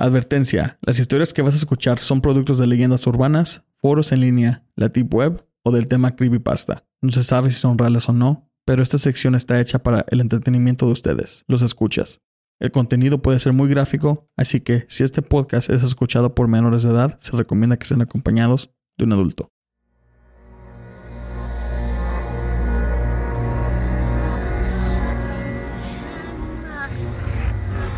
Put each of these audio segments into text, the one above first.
Advertencia: Las historias que vas a escuchar son productos de leyendas urbanas, foros en línea, la Deep Web o del tema creepypasta. No se sabe si son reales o no, pero esta sección está hecha para el entretenimiento de ustedes, los escuchas. El contenido puede ser muy gráfico, así que si este podcast es escuchado por menores de edad, se recomienda que sean acompañados de un adulto.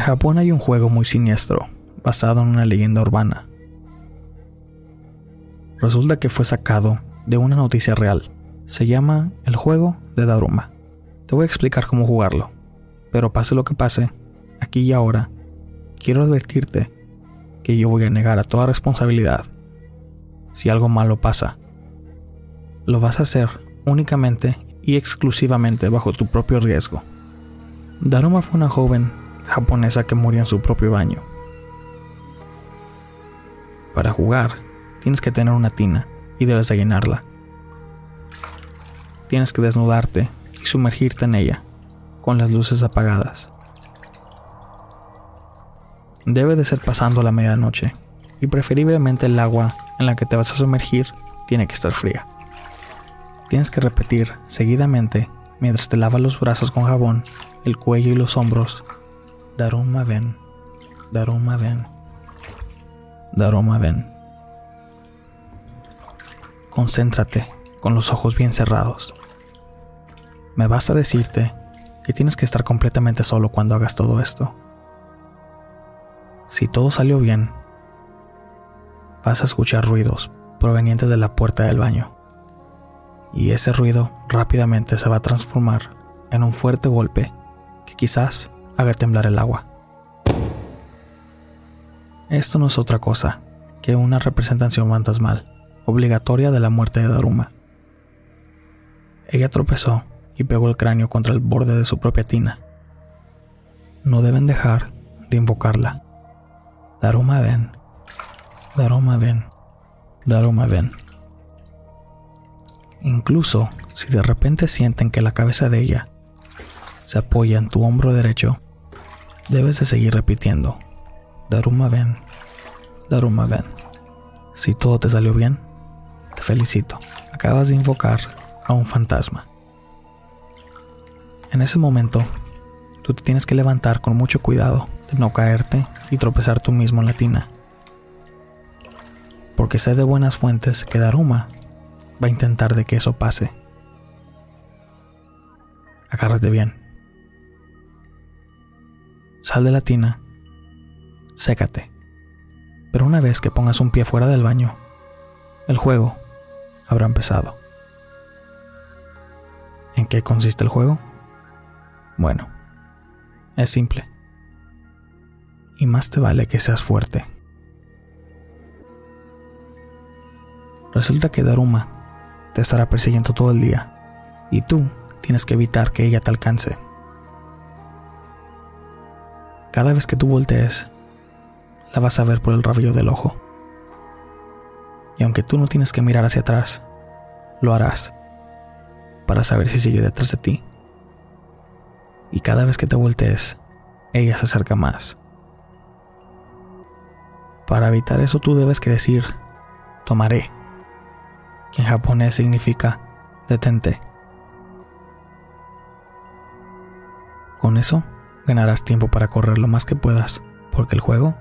En Japón hay un juego muy siniestro, basado en una leyenda urbana. Resulta que fue sacado de una noticia real. Se llama el juego de Daruma. Te voy a explicar cómo jugarlo. Pero pase lo que pase, aquí y ahora, quiero advertirte que yo voy a negar a toda responsabilidad. Si algo malo pasa, lo vas a hacer únicamente y exclusivamente bajo tu propio riesgo. Daruma fue una joven japonesa que murió en su propio baño. Para jugar, tienes que tener una tina y debes de llenarla. Tienes que desnudarte y sumergirte en ella, con las luces apagadas. Debe de ser pasando la medianoche, y preferiblemente el agua en la que te vas a sumergir tiene que estar fría. Tienes que repetir seguidamente mientras te lavas los brazos con jabón, el cuello y los hombros. Daruma ven, Daruma ven, Daruma ven. Concéntrate con los ojos bien cerrados. Me basta decirte que tienes que estar completamente solo cuando hagas todo esto. Si todo salió bien, vas a escuchar ruidos provenientes de la puerta del baño. Y ese ruido rápidamente se va a transformar en un fuerte golpe que quizás haga temblar el agua. Esto no es otra cosa que una representación fantasmal obligatoria de la muerte de Daruma. Ella tropezó y pegó el cráneo contra el borde de su propia tina. No deben dejar de invocarla. Daruma ven, Daruma ven, Daruma ven. Incluso si de repente sienten que la cabeza de ella se apoya en tu hombro derecho, debes de seguir repitiendo. Daruma ven, Daruma ven. Si todo te salió bien, te felicito. Acabas de invocar a un fantasma. En ese momento, tú te tienes que levantar con mucho cuidado de no caerte y tropezar tú mismo en la tina. Porque sé de buenas fuentes que Daruma va a intentar de que eso pase. Agárrate bien. Sal de la tina. Sécate. Pero una vez que pongas un pie fuera del baño, el juego habrá empezado. ¿En qué consiste el juego? Bueno, es simple. Y más te vale que seas fuerte. Resulta que Daruma te estará persiguiendo todo el día y tú tienes que evitar que ella te alcance. Cada vez que tú voltees, la vas a ver por el rabillo del ojo. Y aunque tú no tienes que mirar hacia atrás, lo harás para saber si sigue detrás de ti. Y cada vez que te voltees, ella se acerca más. Para evitar eso tú debes que decir, tomaré, que en japonés significa detente. Con eso, ganarás tiempo para correr lo más que puedas, porque el juego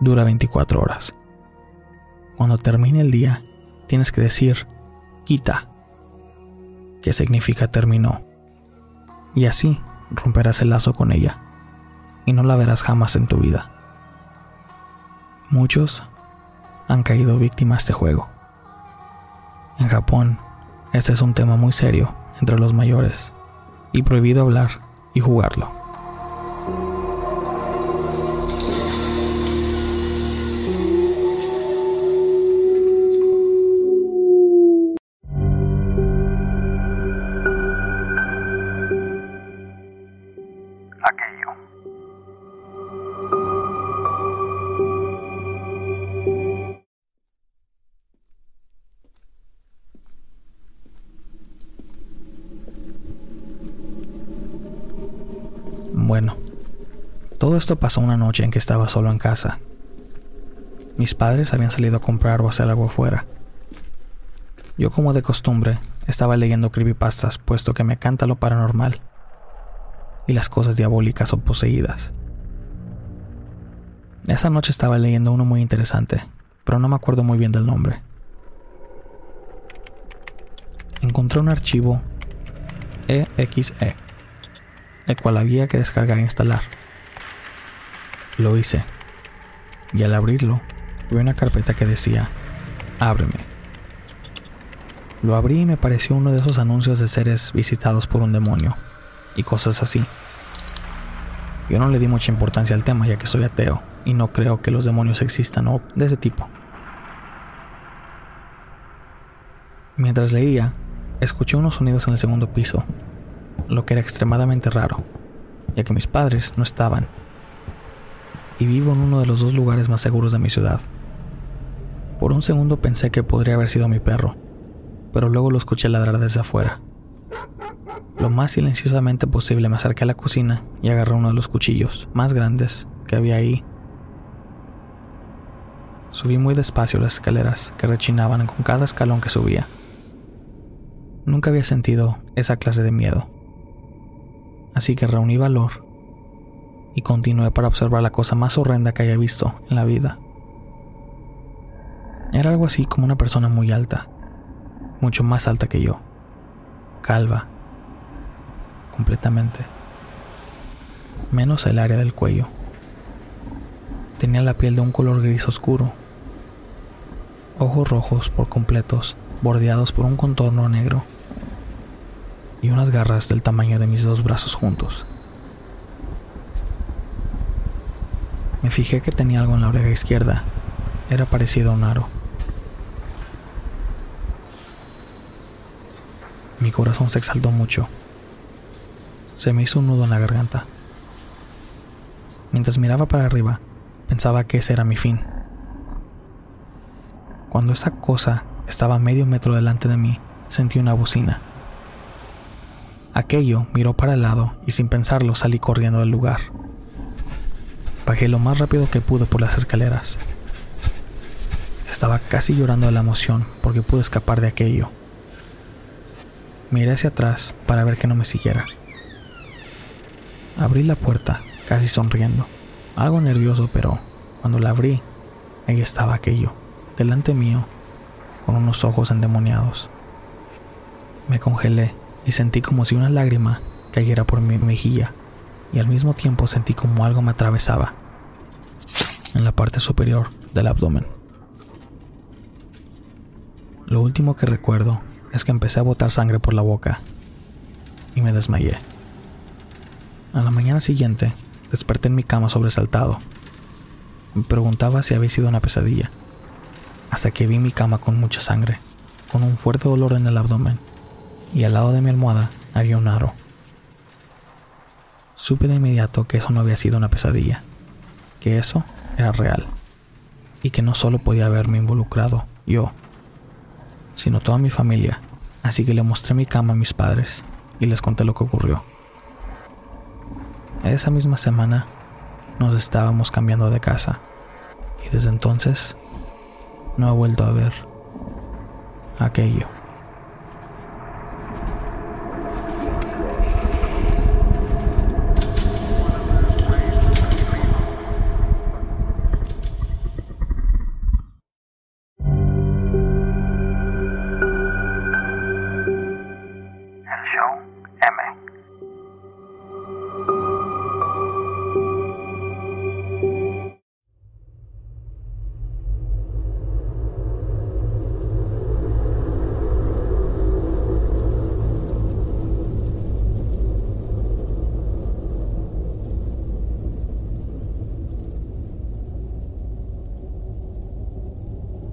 dura 24 horas. Cuando termine el día, tienes que decir quita, que significa terminó. Y así romperás el lazo con ella, y no la verás jamás en tu vida. Muchos han caído víctimas de este juego. En Japón, este es un tema muy serio entre los mayores, y prohibido hablar y jugarlo. Todo esto pasó una noche en que estaba solo en casa. Mis padres habían salido a comprar o hacer algo afuera. Yo, como de costumbre, estaba leyendo creepypastas puesto que me canta lo paranormal y las cosas diabólicas o poseídas. Esa noche estaba leyendo uno muy interesante, pero no me acuerdo muy bien del nombre. Encontré un archivo EXE el cual había que descargar e instalar. Lo hice, y al abrirlo, vi una carpeta que decía, Ábreme. Lo abrí y me pareció uno de esos anuncios de seres visitados por un demonio, y cosas así. Yo no le di mucha importancia al tema ya que soy ateo y no creo que los demonios existan o de ese tipo. Mientras leía, escuché unos sonidos en el segundo piso lo que era extremadamente raro, ya que mis padres no estaban, y vivo en uno de los dos lugares más seguros de mi ciudad. Por un segundo pensé que podría haber sido mi perro, pero luego lo escuché ladrar desde afuera. Lo más silenciosamente posible me acerqué a la cocina y agarré uno de los cuchillos más grandes que había ahí. Subí muy despacio las escaleras que rechinaban con cada escalón que subía. Nunca había sentido esa clase de miedo así que reuní valor y continué para observar la cosa más horrenda que haya visto en la vida. Era algo así como una persona muy alta, mucho más alta que yo, calva, completamente, menos el área del cuello. Tenía la piel de un color gris oscuro, ojos rojos por completos, bordeados por un contorno negro y unas garras del tamaño de mis dos brazos juntos. Me fijé que tenía algo en la oreja izquierda. Era parecido a un aro. Mi corazón se exaltó mucho. Se me hizo un nudo en la garganta. Mientras miraba para arriba, pensaba que ese era mi fin. Cuando esa cosa estaba medio metro delante de mí, sentí una bocina. Aquello miró para el lado y sin pensarlo salí corriendo del lugar. Bajé lo más rápido que pude por las escaleras. Estaba casi llorando de la emoción porque pude escapar de aquello. Miré hacia atrás para ver que no me siguiera. Abrí la puerta, casi sonriendo, algo nervioso, pero cuando la abrí, ahí estaba aquello, delante mío, con unos ojos endemoniados. Me congelé y sentí como si una lágrima cayera por mi mejilla y al mismo tiempo sentí como algo me atravesaba en la parte superior del abdomen. Lo último que recuerdo es que empecé a botar sangre por la boca y me desmayé. A la mañana siguiente desperté en mi cama sobresaltado. Me preguntaba si había sido una pesadilla, hasta que vi mi cama con mucha sangre, con un fuerte dolor en el abdomen y al lado de mi almohada había un aro. Supe de inmediato que eso no había sido una pesadilla, que eso era real, y que no solo podía haberme involucrado yo, sino toda mi familia Así que le mostré mi cama a mis padres y les conté lo que ocurrió. Esa misma semana nos estábamos cambiando de casa y desde entonces no he vuelto a ver aquello.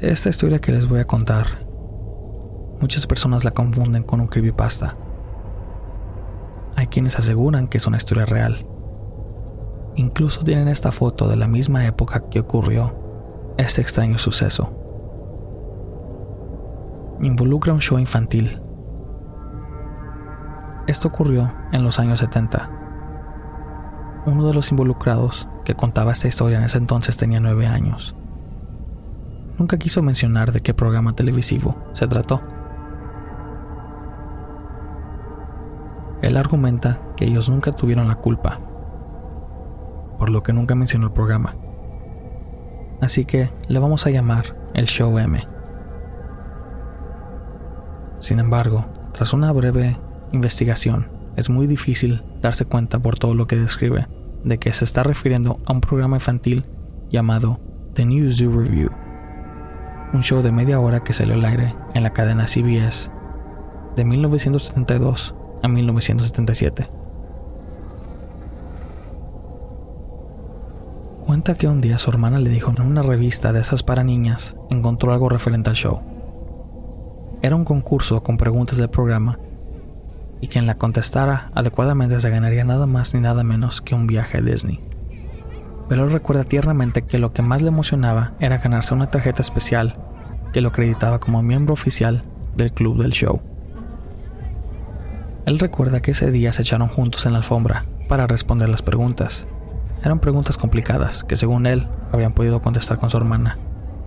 Esta historia que les voy a contar, muchas personas la confunden con un creepypasta. Hay quienes aseguran que es una historia real. Incluso tienen esta foto de la misma época que ocurrió este extraño suceso. Involucra un show infantil. Esto ocurrió en los años 70. Uno de los involucrados que contaba esta historia en ese entonces tenía nueve años nunca quiso mencionar de qué programa televisivo se trató. Él argumenta que ellos nunca tuvieron la culpa, por lo que nunca mencionó el programa. Así que le vamos a llamar el Show M. Sin embargo, tras una breve investigación, es muy difícil darse cuenta por todo lo que describe de que se está refiriendo a un programa infantil llamado The New Zoo Review un show de media hora que salió al aire en la cadena CBS de 1972 a 1977. Cuenta que un día su hermana le dijo en una revista de esas para niñas encontró algo referente al show. Era un concurso con preguntas del programa y quien la contestara adecuadamente se ganaría nada más ni nada menos que un viaje a Disney él recuerda tiernamente que lo que más le emocionaba era ganarse una tarjeta especial que lo acreditaba como miembro oficial del club del show. Él recuerda que ese día se echaron juntos en la alfombra para responder las preguntas. Eran preguntas complicadas que según él habrían podido contestar con su hermana,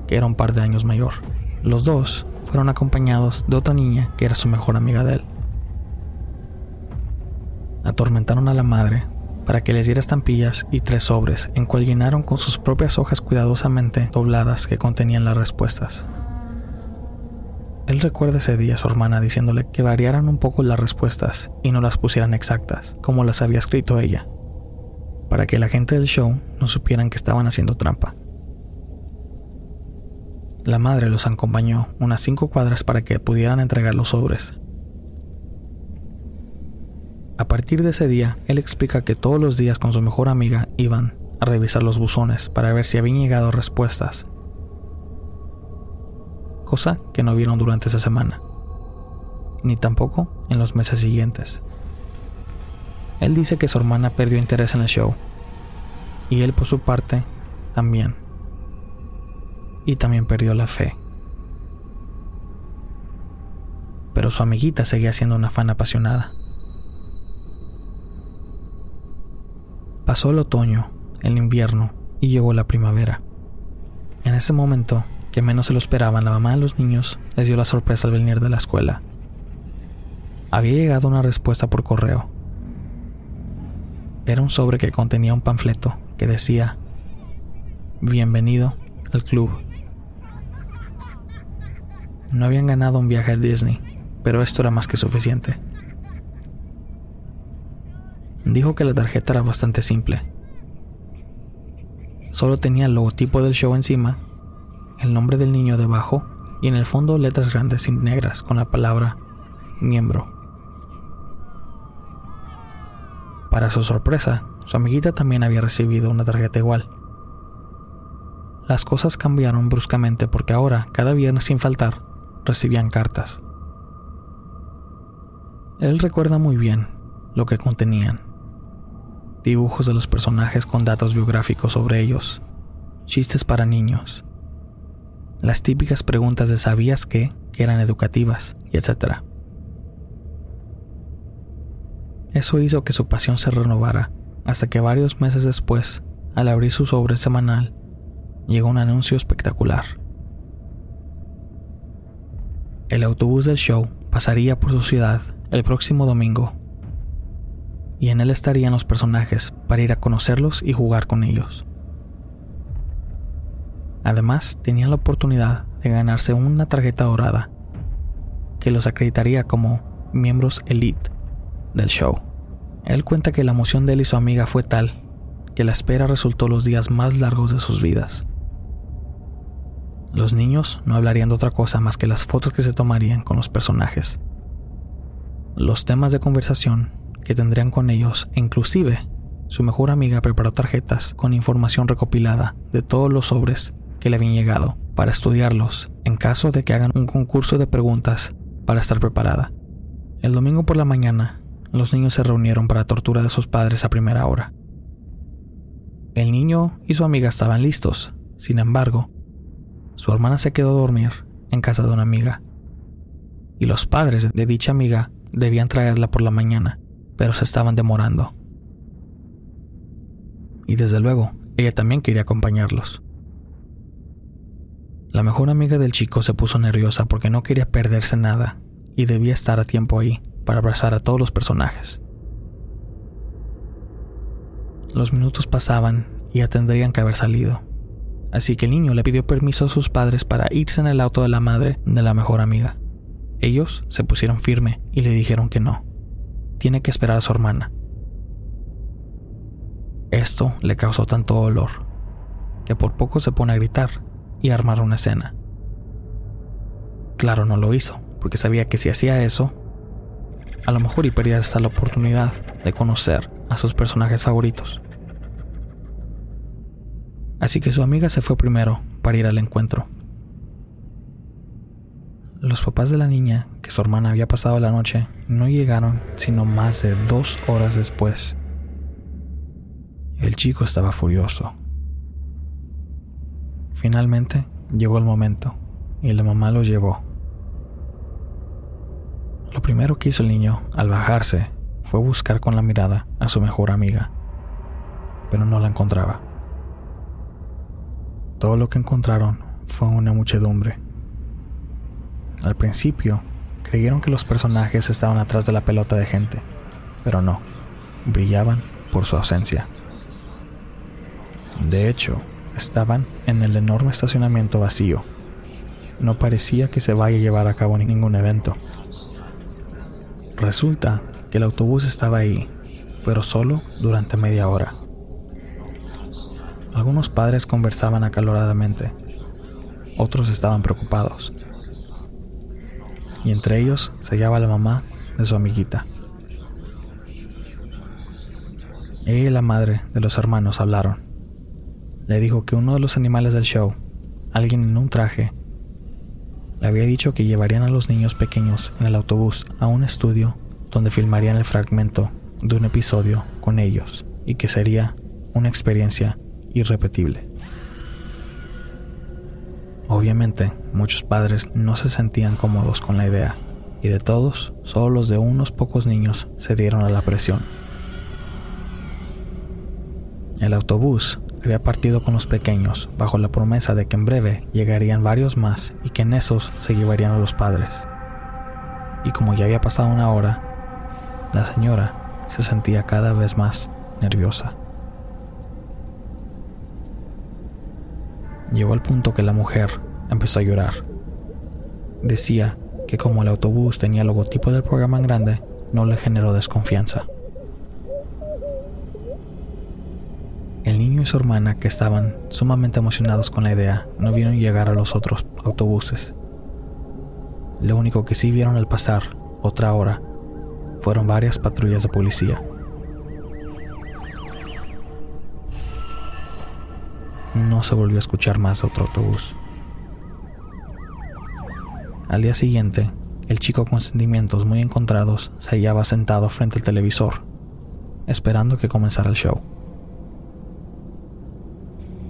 que era un par de años mayor. Los dos fueron acompañados de otra niña que era su mejor amiga de él. Atormentaron a la madre para que les diera estampillas y tres sobres, en cual llenaron con sus propias hojas cuidadosamente dobladas que contenían las respuestas. Él recuerda ese día a su hermana diciéndole que variaran un poco las respuestas y no las pusieran exactas, como las había escrito ella, para que la gente del show no supieran que estaban haciendo trampa. La madre los acompañó unas cinco cuadras para que pudieran entregar los sobres, a partir de ese día, él explica que todos los días con su mejor amiga iban a revisar los buzones para ver si habían llegado respuestas, cosa que no vieron durante esa semana, ni tampoco en los meses siguientes. Él dice que su hermana perdió interés en el show, y él por su parte también, y también perdió la fe. Pero su amiguita seguía siendo una fan apasionada. Pasó el otoño, el invierno y llegó la primavera. En ese momento, que menos se lo esperaban, la mamá de los niños les dio la sorpresa al venir de la escuela. Había llegado una respuesta por correo. Era un sobre que contenía un panfleto que decía, Bienvenido al club. No habían ganado un viaje a Disney, pero esto era más que suficiente. Dijo que la tarjeta era bastante simple. Solo tenía el logotipo del show encima, el nombre del niño debajo y en el fondo letras grandes y negras con la palabra miembro. Para su sorpresa, su amiguita también había recibido una tarjeta igual. Las cosas cambiaron bruscamente porque ahora, cada viernes sin faltar, recibían cartas. Él recuerda muy bien lo que contenían dibujos de los personajes con datos biográficos sobre ellos, chistes para niños, las típicas preguntas de ¿sabías qué? que eran educativas, etc. Eso hizo que su pasión se renovara, hasta que varios meses después, al abrir su sobre semanal, llegó un anuncio espectacular. El autobús del show pasaría por su ciudad el próximo domingo, y en él estarían los personajes para ir a conocerlos y jugar con ellos. Además, tenían la oportunidad de ganarse una tarjeta dorada que los acreditaría como miembros elite del show. Él cuenta que la emoción de él y su amiga fue tal que la espera resultó los días más largos de sus vidas. Los niños no hablarían de otra cosa más que las fotos que se tomarían con los personajes, los temas de conversación que tendrían con ellos e inclusive su mejor amiga preparó tarjetas con información recopilada de todos los sobres que le habían llegado para estudiarlos en caso de que hagan un concurso de preguntas para estar preparada. El domingo por la mañana, los niños se reunieron para tortura de sus padres a primera hora. El niño y su amiga estaban listos, sin embargo, su hermana se quedó a dormir en casa de una amiga, y los padres de dicha amiga debían traerla por la mañana, pero se estaban demorando. Y desde luego, ella también quería acompañarlos. La mejor amiga del chico se puso nerviosa porque no quería perderse nada y debía estar a tiempo ahí para abrazar a todos los personajes. Los minutos pasaban y ya tendrían que haber salido, así que el niño le pidió permiso a sus padres para irse en el auto de la madre de la mejor amiga. Ellos se pusieron firme y le dijeron que no. Tiene que esperar a su hermana. Esto le causó tanto dolor que por poco se pone a gritar y a armar una escena. Claro, no lo hizo, porque sabía que si hacía eso, a lo mejor y perdía hasta la oportunidad de conocer a sus personajes favoritos. Así que su amiga se fue primero para ir al encuentro. Los papás de la niña, su hermana había pasado la noche, no llegaron sino más de dos horas después. El chico estaba furioso. Finalmente llegó el momento y la mamá lo llevó. Lo primero que hizo el niño al bajarse fue buscar con la mirada a su mejor amiga, pero no la encontraba. Todo lo que encontraron fue una muchedumbre. Al principio, creyeron que los personajes estaban atrás de la pelota de gente, pero no, brillaban por su ausencia. De hecho, estaban en el enorme estacionamiento vacío. No parecía que se vaya a llevar a cabo ningún evento. Resulta que el autobús estaba ahí, pero solo durante media hora. Algunos padres conversaban acaloradamente, otros estaban preocupados. Y entre ellos se hallaba la mamá de su amiguita. Ella y la madre de los hermanos hablaron. Le dijo que uno de los animales del show, alguien en un traje, le había dicho que llevarían a los niños pequeños en el autobús a un estudio donde filmarían el fragmento de un episodio con ellos y que sería una experiencia irrepetible. Obviamente, muchos padres no se sentían cómodos con la idea, y de todos, solo los de unos pocos niños se dieron a la presión. El autobús había partido con los pequeños bajo la promesa de que en breve llegarían varios más y que en esos se llevarían a los padres. Y como ya había pasado una hora, la señora se sentía cada vez más nerviosa. Llegó al punto que la mujer empezó a llorar. Decía que como el autobús tenía el logotipo del programa en grande, no le generó desconfianza. El niño y su hermana, que estaban sumamente emocionados con la idea, no vieron llegar a los otros autobuses. Lo único que sí vieron al pasar, otra hora, fueron varias patrullas de policía. No se volvió a escuchar más otro autobús. Al día siguiente, el chico con sentimientos muy encontrados se hallaba sentado frente al televisor, esperando que comenzara el show.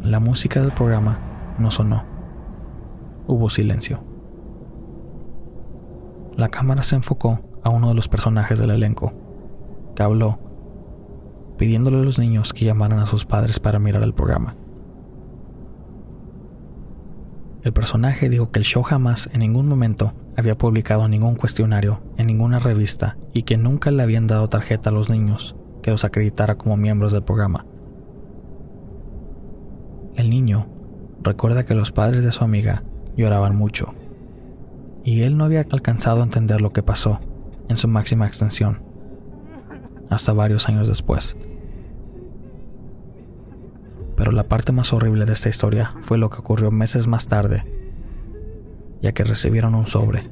La música del programa no sonó. Hubo silencio. La cámara se enfocó a uno de los personajes del elenco, que habló pidiéndole a los niños que llamaran a sus padres para mirar el programa. El personaje dijo que el show jamás en ningún momento había publicado ningún cuestionario en ninguna revista y que nunca le habían dado tarjeta a los niños que los acreditara como miembros del programa. El niño recuerda que los padres de su amiga lloraban mucho y él no había alcanzado a entender lo que pasó en su máxima extensión hasta varios años después. Pero la parte más horrible de esta historia fue lo que ocurrió meses más tarde, ya que recibieron un sobre.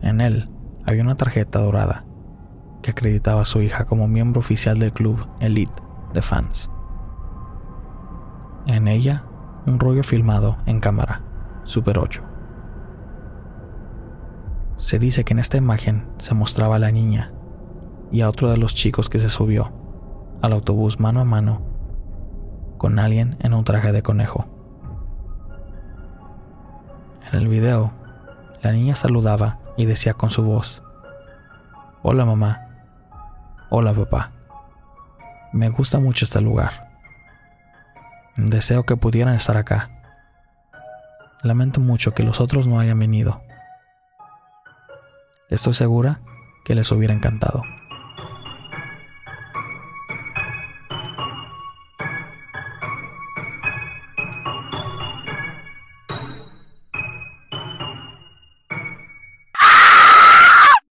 En él había una tarjeta dorada que acreditaba a su hija como miembro oficial del club Elite de fans. En ella, un rollo filmado en cámara, Super 8. Se dice que en esta imagen se mostraba a la niña y a otro de los chicos que se subió al autobús mano a mano con alguien en un traje de conejo. En el video, la niña saludaba y decía con su voz, Hola mamá, hola papá, me gusta mucho este lugar. Deseo que pudieran estar acá. Lamento mucho que los otros no hayan venido. Estoy segura que les hubiera encantado.